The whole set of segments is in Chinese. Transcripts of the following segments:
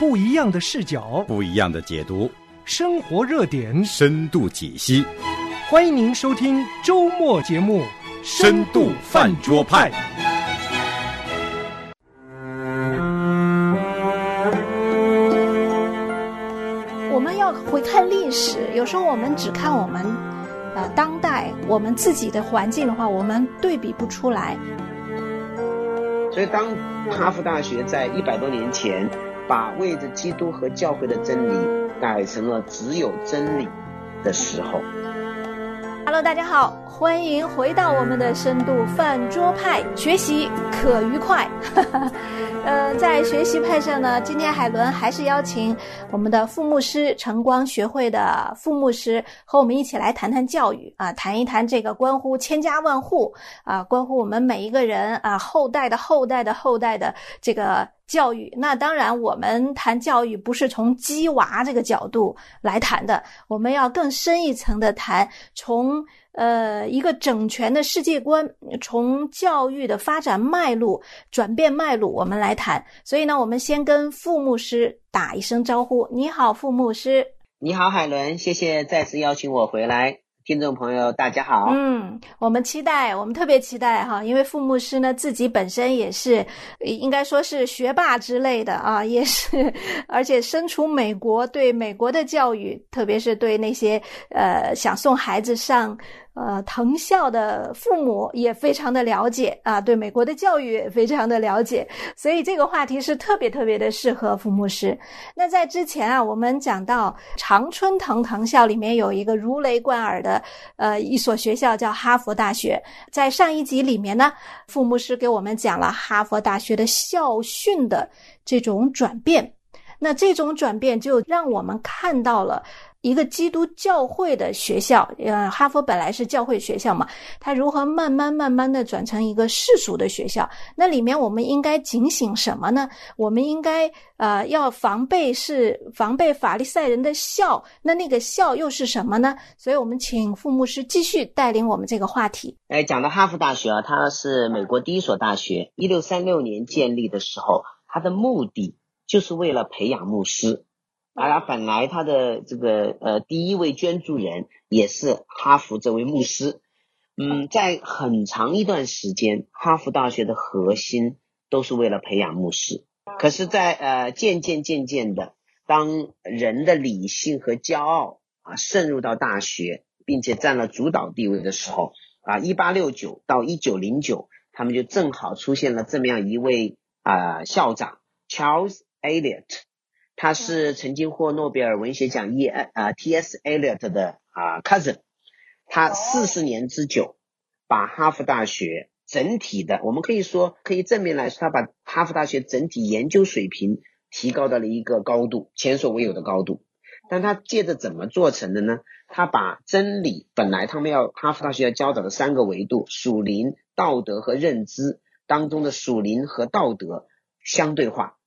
不一样的视角，不一样的解读，生活热点，深度解析。欢迎您收听周末节目《深度饭桌派》。我们要回看历史，有时候我们只看我们呃当代我们自己的环境的话，我们对比不出来。所以，当哈佛大学在一百多年前把为着基督和教会的真理改成了只有真理的时候，Hello，大家好，欢迎回到我们的深度饭桌派，学习可愉快。呃，在学习派上呢，今天海伦还是邀请我们的副牧师晨光学会的副牧师和我们一起来谈谈教育啊，谈一谈这个关乎千家万户啊，关乎我们每一个人啊后代的后代的后代的这个教育。那当然，我们谈教育不是从鸡娃这个角度来谈的，我们要更深一层的谈从。呃，一个整全的世界观，从教育的发展脉络、转变脉络，我们来谈。所以呢，我们先跟傅牧师打一声招呼。你好，傅牧师。你好，海伦。谢谢再次邀请我回来。听众朋友，大家好。嗯，我们期待，我们特别期待哈，因为傅牧师呢自己本身也是，应该说是学霸之类的啊，也是，而且身处美国，对美国的教育，特别是对那些呃想送孩子上。呃，藤校的父母也非常的了解啊，对美国的教育也非常的了解，所以这个话题是特别特别的适合父牧师。那在之前啊，我们讲到常春藤藤校里面有一个如雷贯耳的呃一所学校叫哈佛大学，在上一集里面呢，父牧师给我们讲了哈佛大学的校训的这种转变，那这种转变就让我们看到了。一个基督教会的学校，呃，哈佛本来是教会学校嘛，它如何慢慢慢慢的转成一个世俗的学校？那里面我们应该警醒什么呢？我们应该呃要防备是防备法利赛人的笑，那那个笑又是什么呢？所以我们请傅牧师继续带领我们这个话题。哎，讲到哈佛大学啊，它是美国第一所大学，一六三六年建立的时候，它的目的就是为了培养牧师。而本来他的这个呃第一位捐助人也是哈佛这位牧师，嗯，在很长一段时间，哈佛大学的核心都是为了培养牧师。可是，在呃渐渐渐渐的，当人的理性和骄傲啊渗入到大学，并且占了主导地位的时候，啊，一八六九到一九零九，他们就正好出现了这么样一位啊校长 Charles Eliot。他是曾经获诺贝尔文学奖 E 啊 T S Eliot 的啊 cousin，他四十年之久，把哈佛大学整体的，我们可以说可以正面来说，他把哈佛大学整体研究水平提高到了一个高度，前所未有的高度。但他借着怎么做成的呢？他把真理本来他们要哈佛大学要教导的三个维度——属灵、道德和认知当中的属灵和道德相对化。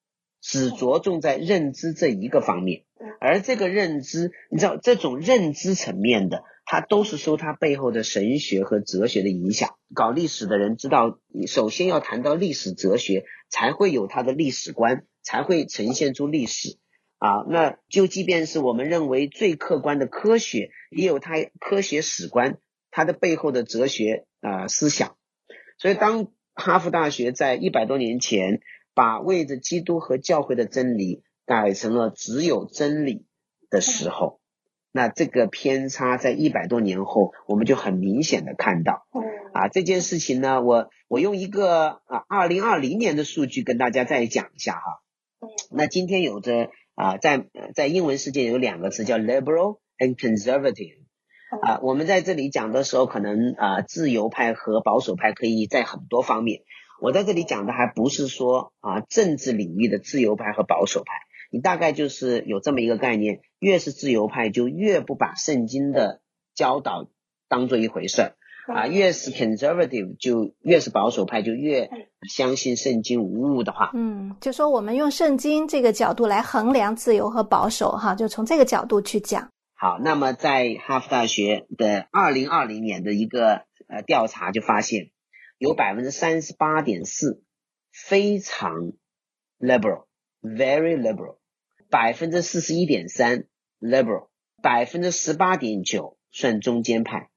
只着重在认知这一个方面，而这个认知，你知道这种认知层面的，它都是受它背后的神学和哲学的影响。搞历史的人知道，首先要谈到历史哲学，才会有它的历史观，才会呈现出历史。啊，那就即便是我们认为最客观的科学，也有它科学史观，它的背后的哲学啊思想。所以，当哈佛大学在一百多年前。把为着基督和教会的真理改成了只有真理的时候，那这个偏差在一百多年后，我们就很明显的看到。啊，这件事情呢，我我用一个啊二零二零年的数据跟大家再讲一下哈。那今天有着啊在在英文世界有两个词叫 liberal and conservative。啊，我们在这里讲的时候，可能啊自由派和保守派可以在很多方面。我在这里讲的还不是说啊政治领域的自由派和保守派，你大概就是有这么一个概念，越是自由派就越不把圣经的教导当做一回事儿啊，越是 conservative 就越是保守派就越相信圣经无误的话。嗯，就说我们用圣经这个角度来衡量自由和保守哈，就从这个角度去讲。好，那么在哈佛大学的二零二零年的一个呃调查就发现。有百分之三十八点四，非常 liberal，very liberal 百分之四十一点三 liberal，百分之十八点九算中间派，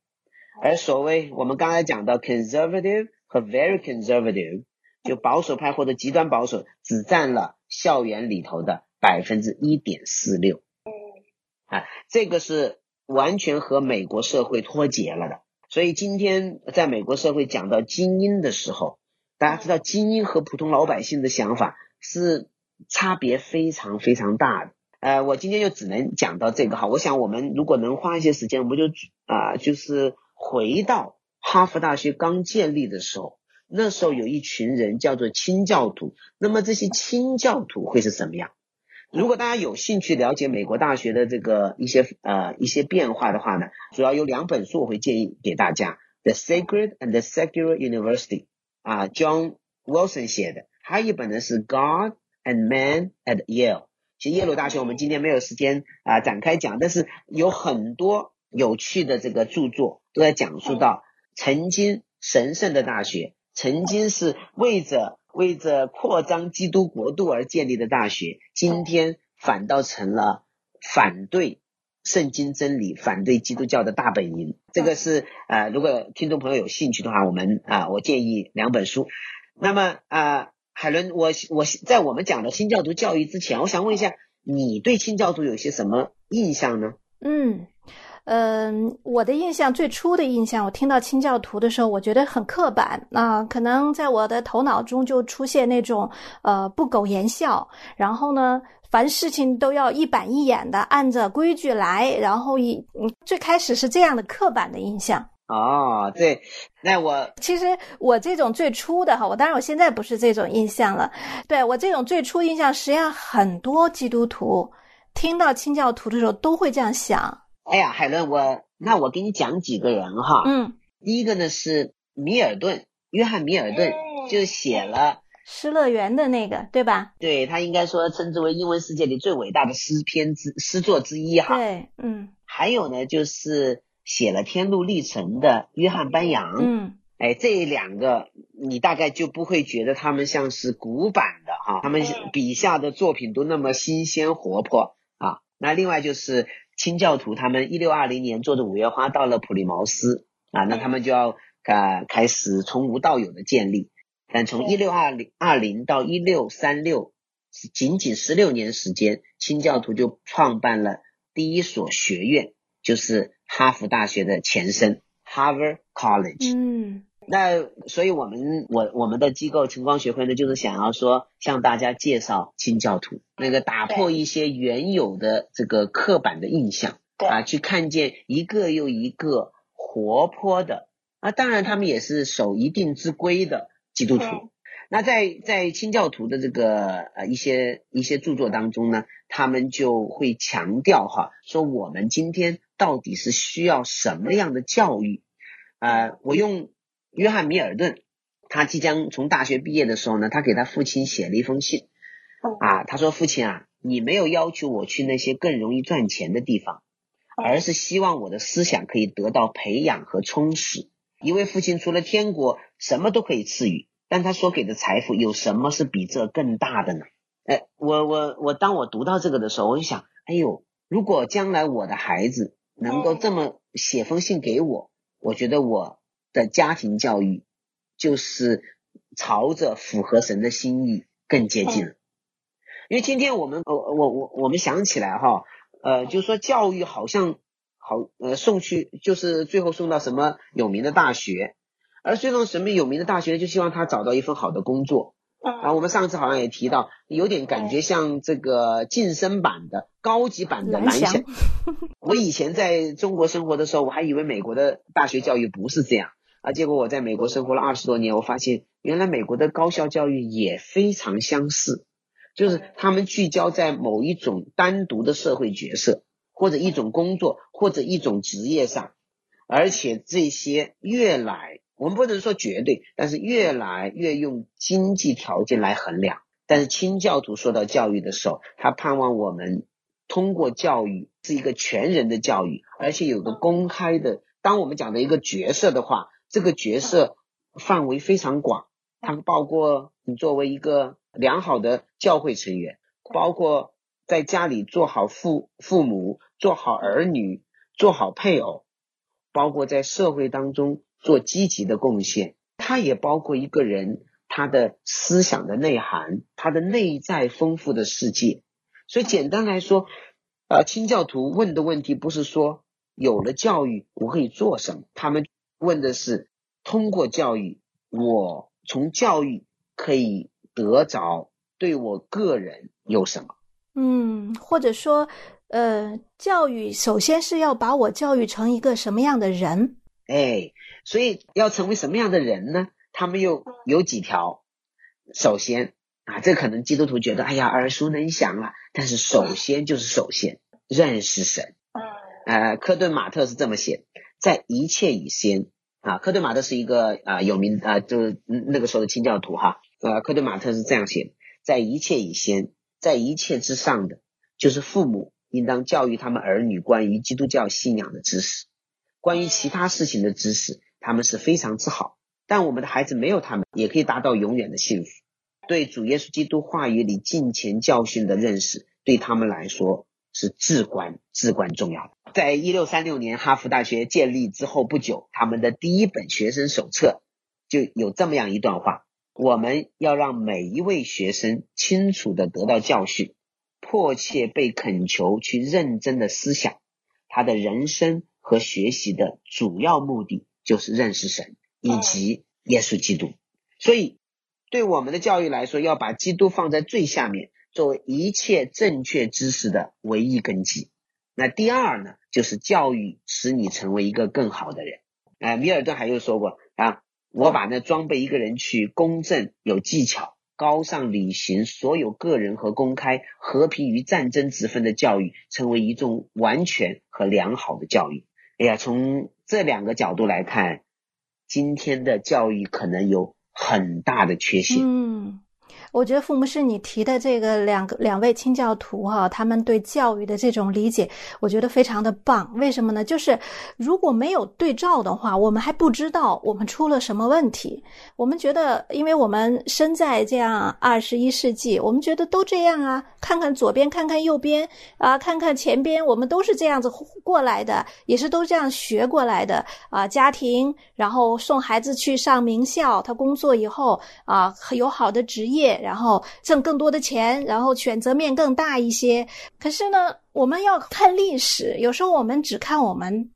而所谓我们刚才讲到 conservative 和 very conservative，就保守派或者极端保守，只占了校园里头的百分之一点四六。啊，这个是完全和美国社会脱节了的。所以今天在美国社会讲到精英的时候，大家知道精英和普通老百姓的想法是差别非常非常大的。呃，我今天就只能讲到这个哈。我想我们如果能花一些时间，我们就啊，就是回到哈佛大学刚建立的时候，那时候有一群人叫做清教徒。那么这些清教徒会是什么样？如果大家有兴趣了解美国大学的这个一些呃一些变化的话呢，主要有两本书我会建议给大家，《The Sacred and the Secular University》啊，John Wilson 写的，还有一本呢是《God and Man at Yale》。其实耶鲁大学我们今天没有时间啊展开讲，但是有很多有趣的这个著作都在讲述到曾经神圣的大学，曾经是为着。为着扩张基督国度而建立的大学，今天反倒成了反对圣经真理、反对基督教的大本营。这个是呃，如果听众朋友有兴趣的话，我们啊，我建议两本书。那么啊，海伦，我我在我们讲的新教徒教育之前，我想问一下，你对新教徒有些什么印象呢？嗯。嗯，我的印象最初的印象，我听到清教徒的时候，我觉得很刻板啊，可能在我的头脑中就出现那种呃不苟言笑，然后呢，凡事情都要一板一眼的按着规矩来，然后一最开始是这样的刻板的印象。哦，对，那我其实我这种最初的哈，我当然我现在不是这种印象了，对我这种最初印象，实际上很多基督徒听到清教徒的时候都会这样想。哎呀，海伦，我那我给你讲几个人哈。嗯，第一个呢是米尔顿，约翰米尔顿就写了《失乐园》的那个，对吧？对他应该说称之为英文世界里最伟大的诗篇之诗作之一哈。对，嗯。还有呢，就是写了《天路历程》的约翰班扬。嗯。哎，这两个你大概就不会觉得他们像是古板的哈，他们笔下的作品都那么新鲜活泼啊。那另外就是。清教徒他们一六二零年坐着五月花到了普利茅斯啊，那他们就要啊开始从无到有的建立。但从一六二零二零到一六三六，仅仅十六年时间，清教徒就创办了第一所学院，就是哈佛大学的前身 Harvard College。嗯。那所以，我们我我们的机构晨光学会呢，就是想要说向大家介绍清教徒，那个打破一些原有的这个刻板的印象，啊，去看见一个又一个活泼的啊，当然他们也是守一定之规的基督徒。那在在清教徒的这个呃一些一些著作当中呢，他们就会强调哈，说我们今天到底是需要什么样的教育？呃，我用。约翰米尔顿，他即将从大学毕业的时候呢，他给他父亲写了一封信，啊，他说：“父亲啊，你没有要求我去那些更容易赚钱的地方，而是希望我的思想可以得到培养和充实。一位父亲除了天国什么都可以赐予，但他所给的财富有什么是比这更大的呢？”哎，我我我，当我读到这个的时候，我就想，哎呦，如果将来我的孩子能够这么写封信给我，我觉得我。的家庭教育就是朝着符合神的心意更接近了，因为今天我们我我我我们想起来哈，呃，就是说教育好像好呃送去就是最后送到什么有名的大学，而最终什么有名的大学就希望他找到一份好的工作，啊，我们上次好像也提到，有点感觉像这个晋升版的高级版的蓝翔。我以前在中国生活的时候，我还以为美国的大学教育不是这样。啊，结果我在美国生活了二十多年，我发现原来美国的高校教育也非常相似，就是他们聚焦在某一种单独的社会角色，或者一种工作，或者一种职业上，而且这些越来，我们不能说绝对，但是越来越用经济条件来衡量。但是清教徒说到教育的时候，他盼望我们通过教育是一个全人的教育，而且有个公开的，当我们讲的一个角色的话。这个角色范围非常广，它包括你作为一个良好的教会成员，包括在家里做好父父母，做好儿女，做好配偶，包括在社会当中做积极的贡献。它也包括一个人他的思想的内涵，他的内在丰富的世界。所以简单来说，呃，清教徒问的问题不是说有了教育我可以做什么，他们问的是通过教育，我从教育可以得着对我个人有什么？嗯，或者说，呃，教育首先是要把我教育成一个什么样的人？哎，所以要成为什么样的人呢？他们又有几条。首先啊，这可能基督徒觉得哎呀耳熟能详了，但是首先就是首先认识神。呃，科顿马特是这么写，在一切以先啊，科顿马特是一个啊有名啊，就是那个时候的清教徒哈。呃，科顿马特是这样写，在一切以先。在一切之上的，就是父母应当教育他们儿女关于基督教信仰的知识，关于其他事情的知识，他们是非常之好。但我们的孩子没有他们，也可以达到永远的幸福。对主耶稣基督话语里近前教训的认识，对他们来说是至关至关重要的。在一六三六年哈佛大学建立之后不久，他们的第一本学生手册就有这么样一段话。我们要让每一位学生清楚的得到教训，迫切被恳求去认真的思想，他的人生和学习的主要目的就是认识神以及耶稣基督。所以，对我们的教育来说，要把基督放在最下面，作为一切正确知识的唯一根基。那第二呢，就是教育使你成为一个更好的人。哎，米尔顿还又说过啊。我把那装备一个人去公正、有技巧、高尚履行所有个人和公开、和平与战争之分的教育，成为一种完全和良好的教育。哎呀，从这两个角度来看，今天的教育可能有很大的缺陷。嗯。我觉得父母是你提的这个两个两位清教徒哈，他们对教育的这种理解，我觉得非常的棒。为什么呢？就是如果没有对照的话，我们还不知道我们出了什么问题。我们觉得，因为我们生在这样二十一世纪，我们觉得都这样啊。看看左边，看看右边啊，看看前边，我们都是这样子过来的，也是都这样学过来的啊。家庭，然后送孩子去上名校，他工作以后啊，有好的职业。业然后挣更多的钱，然后选择面更大一些。可是呢，我们要看历史，有时候我们只看我们，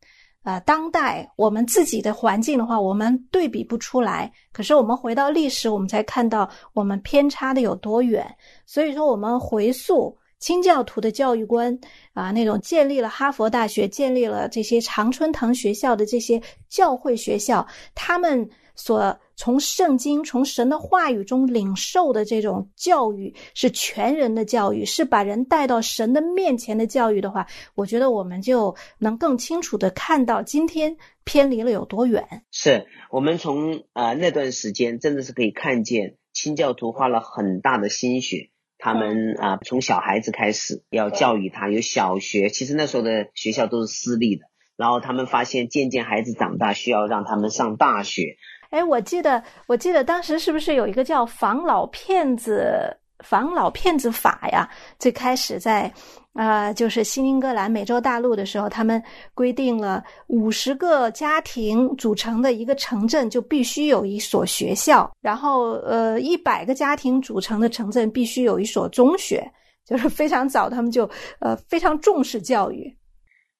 呃，当代我们自己的环境的话，我们对比不出来。可是我们回到历史，我们才看到我们偏差的有多远。所以说，我们回溯清教徒的教育观啊，那种建立了哈佛大学、建立了这些常春藤学校的这些教会学校，他们。所从圣经、从神的话语中领受的这种教育，是全人的教育，是把人带到神的面前的教育的话，我觉得我们就能更清楚的看到今天偏离了有多远。是我们从呃那段时间真的是可以看见清教徒花了很大的心血，他们啊从小孩子开始要教育他，有小学，其实那时候的学校都是私立的，然后他们发现渐渐孩子长大需要让他们上大学。哎，我记得，我记得当时是不是有一个叫防老骗子、防老骗子法呀？最开始在，呃，就是新英格兰、美洲大陆的时候，他们规定了五十个家庭组成的一个城镇就必须有一所学校，然后，呃，一百个家庭组成的城镇必须有一所中学，就是非常早，他们就呃非常重视教育。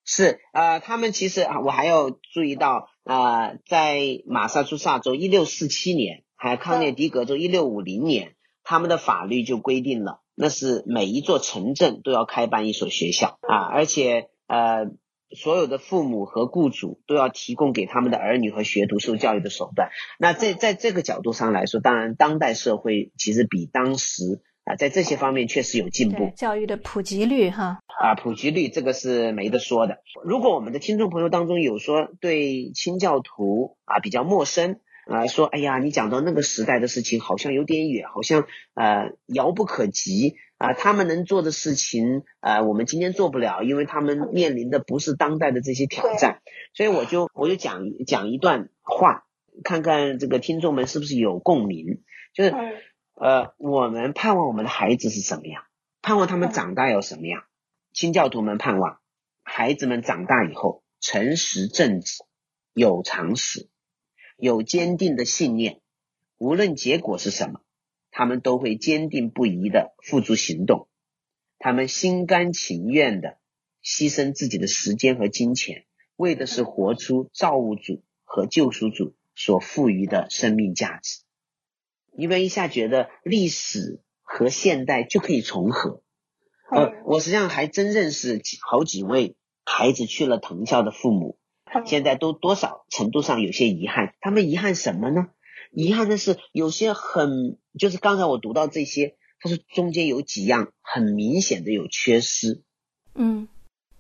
是，呃，他们其实啊，我还要注意到。啊，在马萨诸塞州一六四七年，还有康涅狄格州一六五零年，他们的法律就规定了，那是每一座城镇都要开办一所学校啊，而且呃，所有的父母和雇主都要提供给他们的儿女和学徒受教育的手段。那在在这个角度上来说，当然当代社会其实比当时。啊，在这些方面确实有进步，教育的普及率哈啊，普及率这个是没得说的。如果我们的听众朋友当中有说对清教徒啊比较陌生啊，说哎呀，你讲到那个时代的事情好像有点远，好像呃遥不可及啊，他们能做的事情呃，我们今天做不了，因为他们面临的不是当代的这些挑战，所以我就我就讲讲一段话，看看这个听众们是不是有共鸣，就是。呃，我们盼望我们的孩子是什么样？盼望他们长大要什么样？新教徒们盼望孩子们长大以后诚实正直、有常识、有坚定的信念，无论结果是什么，他们都会坚定不移的付诸行动。他们心甘情愿的牺牲自己的时间和金钱，为的是活出造物主和救赎主所赋予的生命价值。你们一下觉得历史和现代就可以重合？呃，我实际上还真认识好几位孩子去了藤校的父母，现在都多少程度上有些遗憾。他们遗憾什么呢？遗憾的是有些很，就是刚才我读到这些。他说中间有几样很明显的有缺失，嗯，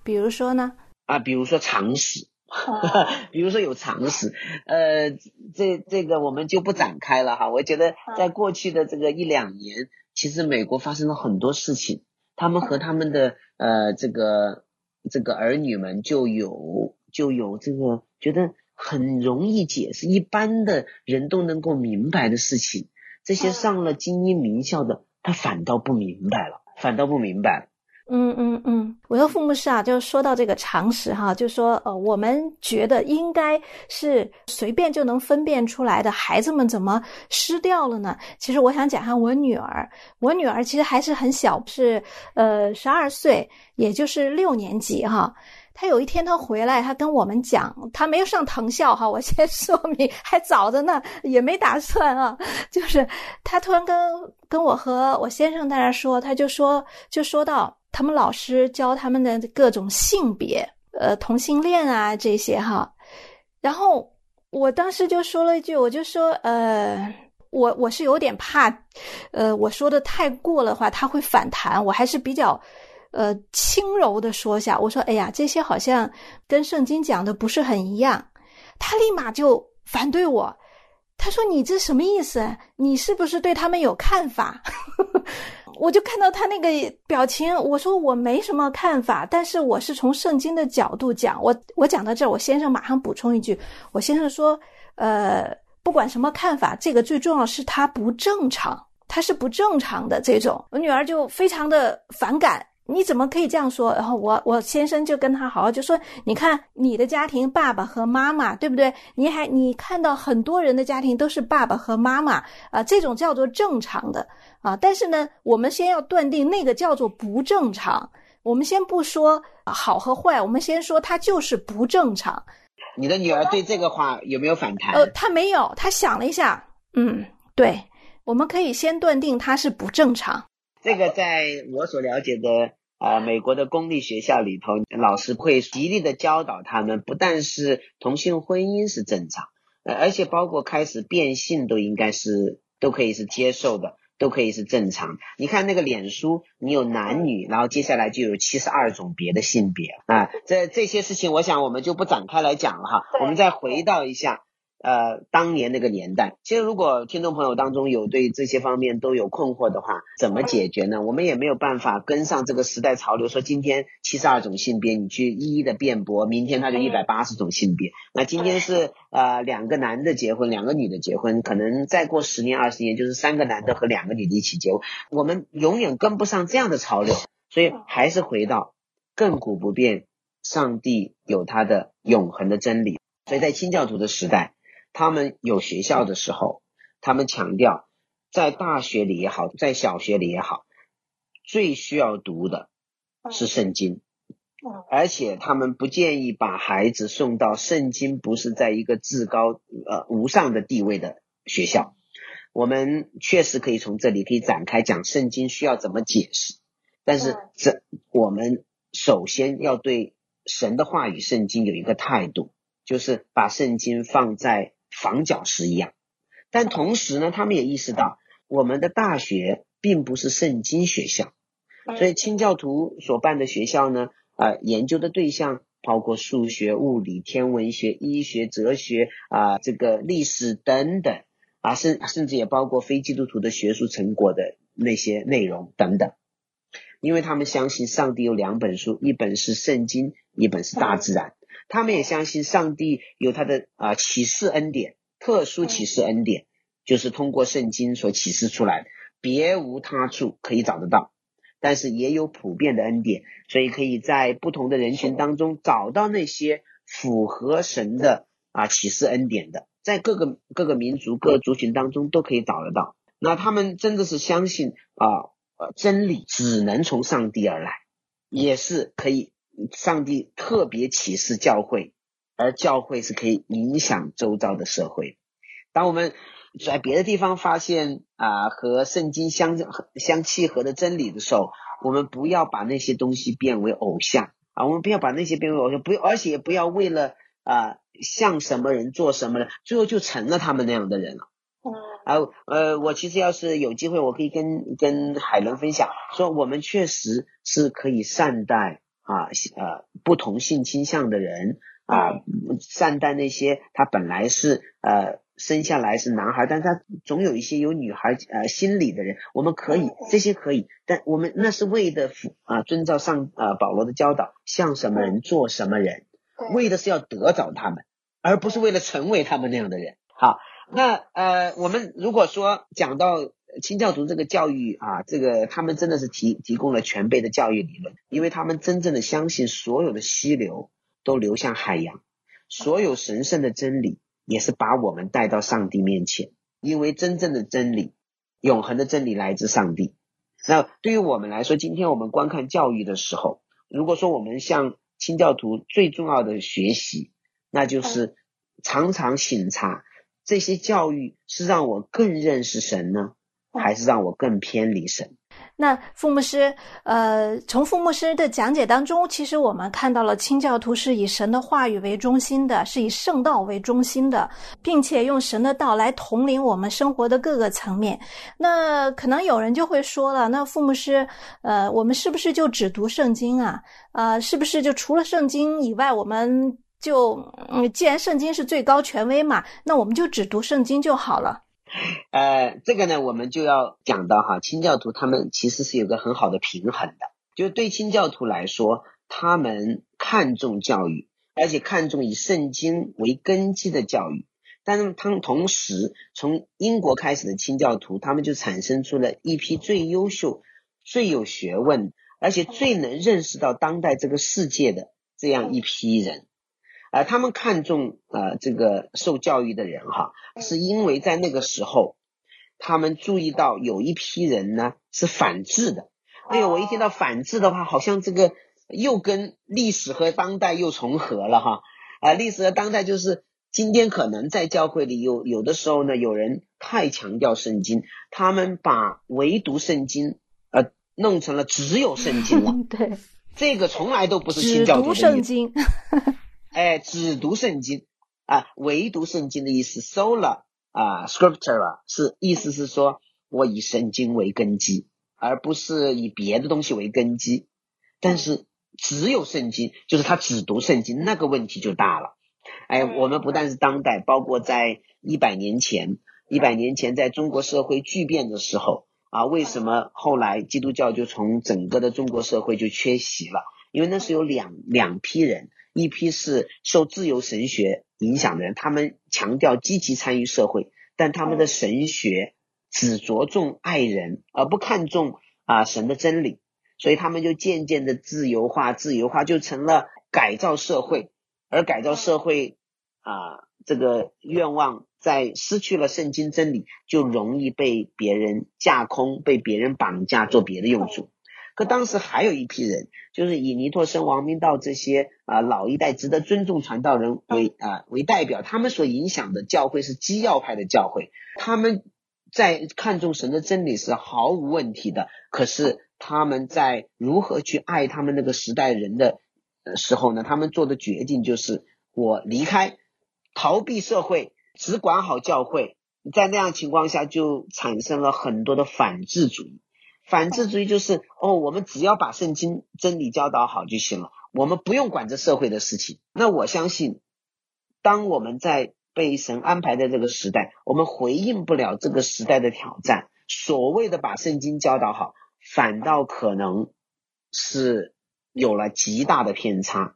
比如说呢？啊，比如说常识，比如说有常识，呃，这这个我们就不展开了哈。我觉得在过去的这个一两年，其实美国发生了很多事情，他们和他们的呃这个这个儿女们就有就有这个觉得很容易解释，一般的人都能够明白的事情，这些上了精英名校的。他反倒不明白了，反倒不明白。嗯嗯嗯，我的父母是啊，就说到这个常识哈，就说呃，我们觉得应该是随便就能分辨出来的，孩子们怎么失掉了呢？其实我想讲下我女儿，我女儿其实还是很小，是呃十二岁，也就是六年级哈。他有一天，他回来，他跟我们讲，他没有上藤校哈，我先 说明，还早着呢，也没打算啊。就是他突然跟跟我和我先生在那说，他就说，就说到他们老师教他们的各种性别，呃，同性恋啊这些哈。然后我当时就说了一句，我就说，呃，我我是有点怕，呃，我说的太过的话，他会反弹，我还是比较。呃，轻柔的说下，我说，哎呀，这些好像跟圣经讲的不是很一样。他立马就反对我，他说：“你这什么意思？你是不是对他们有看法？” 我就看到他那个表情，我说我没什么看法，但是我是从圣经的角度讲。我我讲到这儿，我先生马上补充一句，我先生说：“呃，不管什么看法，这个最重要是他不正常，他是不正常的这种。”我女儿就非常的反感。你怎么可以这样说？然后我我先生就跟他好好就说：“你看你的家庭，爸爸和妈妈，对不对？你还你看到很多人的家庭都是爸爸和妈妈啊，这种叫做正常的啊。但是呢，我们先要断定那个叫做不正常。我们先不说好和坏，我们先说他就是不正常。你的女儿对这个话有没有反弹？呃，她没有，她想了一下，嗯，对，我们可以先断定他是不正常。这个在我所了解的。啊，美国的公立学校里头，老师会极力的教导他们，不但是同性婚姻是正常，呃，而且包括开始变性都应该是都可以是接受的，都可以是正常。你看那个脸书，你有男女，然后接下来就有七十二种别的性别啊，这这些事情，我想我们就不展开来讲了哈，我们再回到一下。呃，当年那个年代，其实如果听众朋友当中有对这些方面都有困惑的话，怎么解决呢？我们也没有办法跟上这个时代潮流，说今天七十二种性别，你去一一的辩驳，明天他就一百八十种性别。那今天是呃两个男的结婚，两个女的结婚，可能再过十年二十年就是三个男的和两个女的一起结婚，我们永远跟不上这样的潮流，所以还是回到亘古不变，上帝有他的永恒的真理。所以在清教徒的时代。他们有学校的时候，他们强调，在大学里也好，在小学里也好，最需要读的是圣经，而且他们不建议把孩子送到圣经不是在一个至高呃无上的地位的学校。我们确实可以从这里可以展开讲圣经需要怎么解释，但是这我们首先要对神的话语圣经有一个态度，就是把圣经放在。房角石一样，但同时呢，他们也意识到我们的大学并不是圣经学校，所以清教徒所办的学校呢，啊，研究的对象包括数学、物理、天文学、医学、哲学啊，这个历史等等。啊，甚甚至也包括非基督徒的学术成果的那些内容等等，因为他们相信上帝有两本书，一本是圣经，一本是大自然。他们也相信上帝有他的啊启示恩典，特殊启示恩典，就是通过圣经所启示出来，别无他处可以找得到。但是也有普遍的恩典，所以可以在不同的人群当中找到那些符合神的啊启示恩典的，在各个各个民族、各个族群当中都可以找得到。那他们真的是相信啊，呃，真理只能从上帝而来，也是可以上帝特别启示教会，而教会是可以影响周遭的社会。当我们在别的地方发现啊和圣经相相契合的真理的时候，我们不要把那些东西变为偶像啊，我们不要把那些变为偶像，不，而且不要为了啊像什么人做什么人，最后就成了他们那样的人了。啊呃，我其实要是有机会，我可以跟跟海伦分享，说我们确实是可以善待啊呃不同性倾向的人啊，善待那些他本来是呃。生下来是男孩，但他总有一些有女孩呃心理的人，我们可以这些可以，但我们那是为的啊遵照上呃保罗的教导，像什么人做什么人，为的是要得着他们，而不是为了成为他们那样的人。好，那呃我们如果说讲到清教徒这个教育啊，这个他们真的是提提供了全备的教育理论，因为他们真正的相信所有的溪流都流向海洋，所有神圣的真理。也是把我们带到上帝面前，因为真正的真理、永恒的真理来自上帝。那对于我们来说，今天我们观看教育的时候，如果说我们向清教徒最重要的学习，那就是常常醒察这些教育是让我更认识神呢，还是让我更偏离神？那傅牧师，呃，从傅牧师的讲解当中，其实我们看到了清教徒是以神的话语为中心的，是以圣道为中心的，并且用神的道来统领我们生活的各个层面。那可能有人就会说了，那傅牧师，呃，我们是不是就只读圣经啊？啊，是不是就除了圣经以外，我们就嗯，既然圣经是最高权威嘛，那我们就只读圣经就好了？呃，这个呢，我们就要讲到哈，清教徒他们其实是有个很好的平衡的，就对清教徒来说，他们看重教育，而且看重以圣经为根基的教育，但是他们同时从英国开始的清教徒，他们就产生出了一批最优秀、最有学问，而且最能认识到当代这个世界的这样一批人。呃，他们看重呃这个受教育的人哈，是因为在那个时候，他们注意到有一批人呢是反智的。哎呦，我一听到反智的话，好像这个又跟历史和当代又重合了哈。啊，历史和当代就是今天可能在教会里有有的时候呢，有人太强调圣经，他们把唯独圣经呃弄成了只有圣经了。对，这个从来都不是新教徒圣经。哎，只读圣经啊，唯读圣经的意思，sola 啊，scriptura 是意思是说我以圣经为根基，而不是以别的东西为根基。但是只有圣经，就是他只读圣经，那个问题就大了。哎，我们不但是当代，包括在一百年前，一百年前在中国社会巨变的时候啊，为什么后来基督教就从整个的中国社会就缺席了？因为那是有两两批人。一批是受自由神学影响的人，他们强调积极参与社会，但他们的神学只着重爱人，而不看重啊神的真理，所以他们就渐渐的自由化，自由化就成了改造社会，而改造社会啊这个愿望在失去了圣经真理，就容易被别人架空，被别人绑架做别的用处。可当时还有一批人，就是以尼托生、王明道这些啊老一代值得尊重传道人为啊为代表，他们所影响的教会是基要派的教会，他们在看重神的真理是毫无问题的。可是他们在如何去爱他们那个时代人的时候呢？他们做的决定就是我离开，逃避社会，只管好教会。在那样情况下，就产生了很多的反智主义。反智主义就是哦，我们只要把圣经真理教导好就行了，我们不用管这社会的事情。那我相信，当我们在被神安排的这个时代，我们回应不了这个时代的挑战。所谓的把圣经教导好，反倒可能是有了极大的偏差。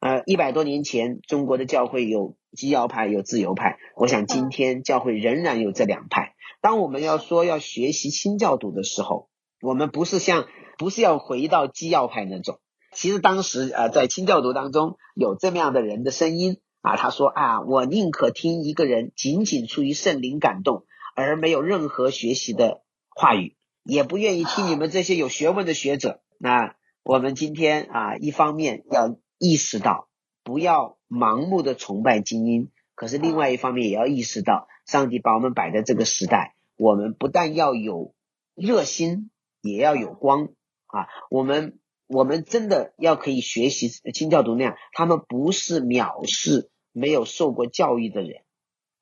呃，一百多年前，中国的教会有基要派，有自由派。我想今天教会仍然有这两派。当我们要说要学习新教徒的时候，我们不是像不是要回到基要派那种。其实当时呃，在清教徒当中有这么样的人的声音啊，他说啊，我宁可听一个人仅仅出于圣灵感动，而没有任何学习的话语，也不愿意听你们这些有学问的学者。那我们今天啊，一方面要意识到不要盲目的崇拜精英，可是另外一方面也要意识到，上帝把我们摆在这个时代，我们不但要有热心，也要有光啊，我们。我们真的要可以学习清教徒那样，他们不是藐视没有受过教育的人，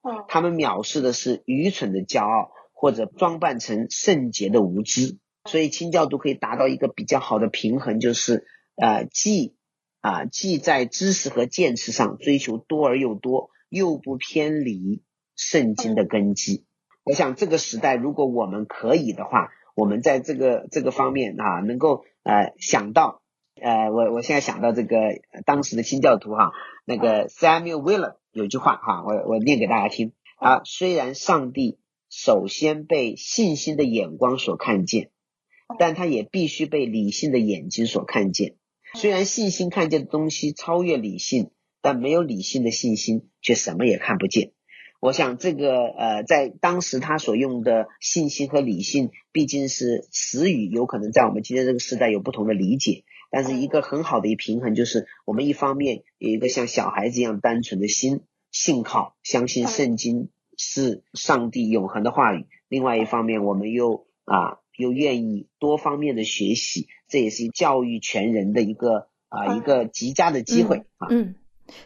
嗯，他们藐视的是愚蠢的骄傲或者装扮成圣洁的无知。所以清教徒可以达到一个比较好的平衡，就是呃，既啊既在知识和见识上追求多而又多，又不偏离圣经的根基。我想这个时代，如果我们可以的话，我们在这个这个方面啊，能够。呃，想到，呃，我我现在想到这个当时的清教徒哈，那个 Samuel Wheeler 有句话哈，我我念给大家听啊。虽然上帝首先被信心的眼光所看见，但他也必须被理性的眼睛所看见。虽然信心看见的东西超越理性，但没有理性的信心却什么也看不见。我想这个呃，在当时他所用的信心和理性毕竟是词语，有可能在我们今天这个时代有不同的理解。但是一个很好的一平衡就是，我们一方面有一个像小孩子一样单纯的心，信靠、相信圣经是上帝永恒的话语；另外一方面，我们又啊又愿意多方面的学习，这也是教育全人的一个啊一个极佳的机会啊。嗯，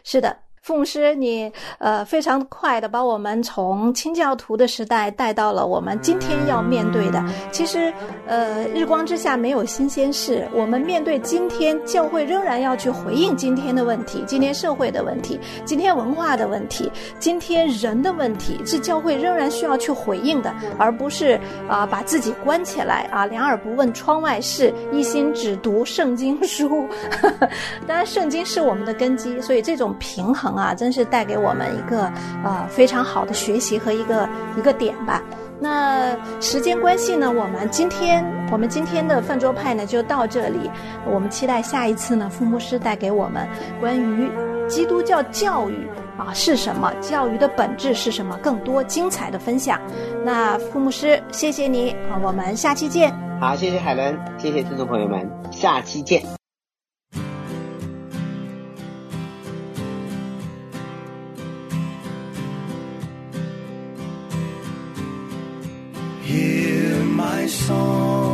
是的。奉师，你呃非常快的把我们从清教徒的时代带到了我们今天要面对的。其实，呃，日光之下没有新鲜事。我们面对今天教会仍然要去回应今天的问题，今天社会的问题，今天文化的问题，今天人的问题，是教会仍然需要去回应的，而不是啊把自己关起来啊两耳不闻窗外事，一心只读圣经书。当然，圣经是我们的根基，所以这种平衡。啊，真是带给我们一个呃非常好的学习和一个一个点吧。那时间关系呢，我们今天我们今天的饭桌派呢就到这里。我们期待下一次呢，傅牧师带给我们关于基督教教育啊是什么，教育的本质是什么，更多精彩的分享。那傅牧师，谢谢你啊，我们下期见。好，谢谢海伦，谢谢听众朋友们，下期见。My song,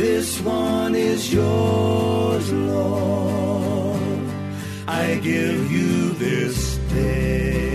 This one is yours, Lord. I give you this day.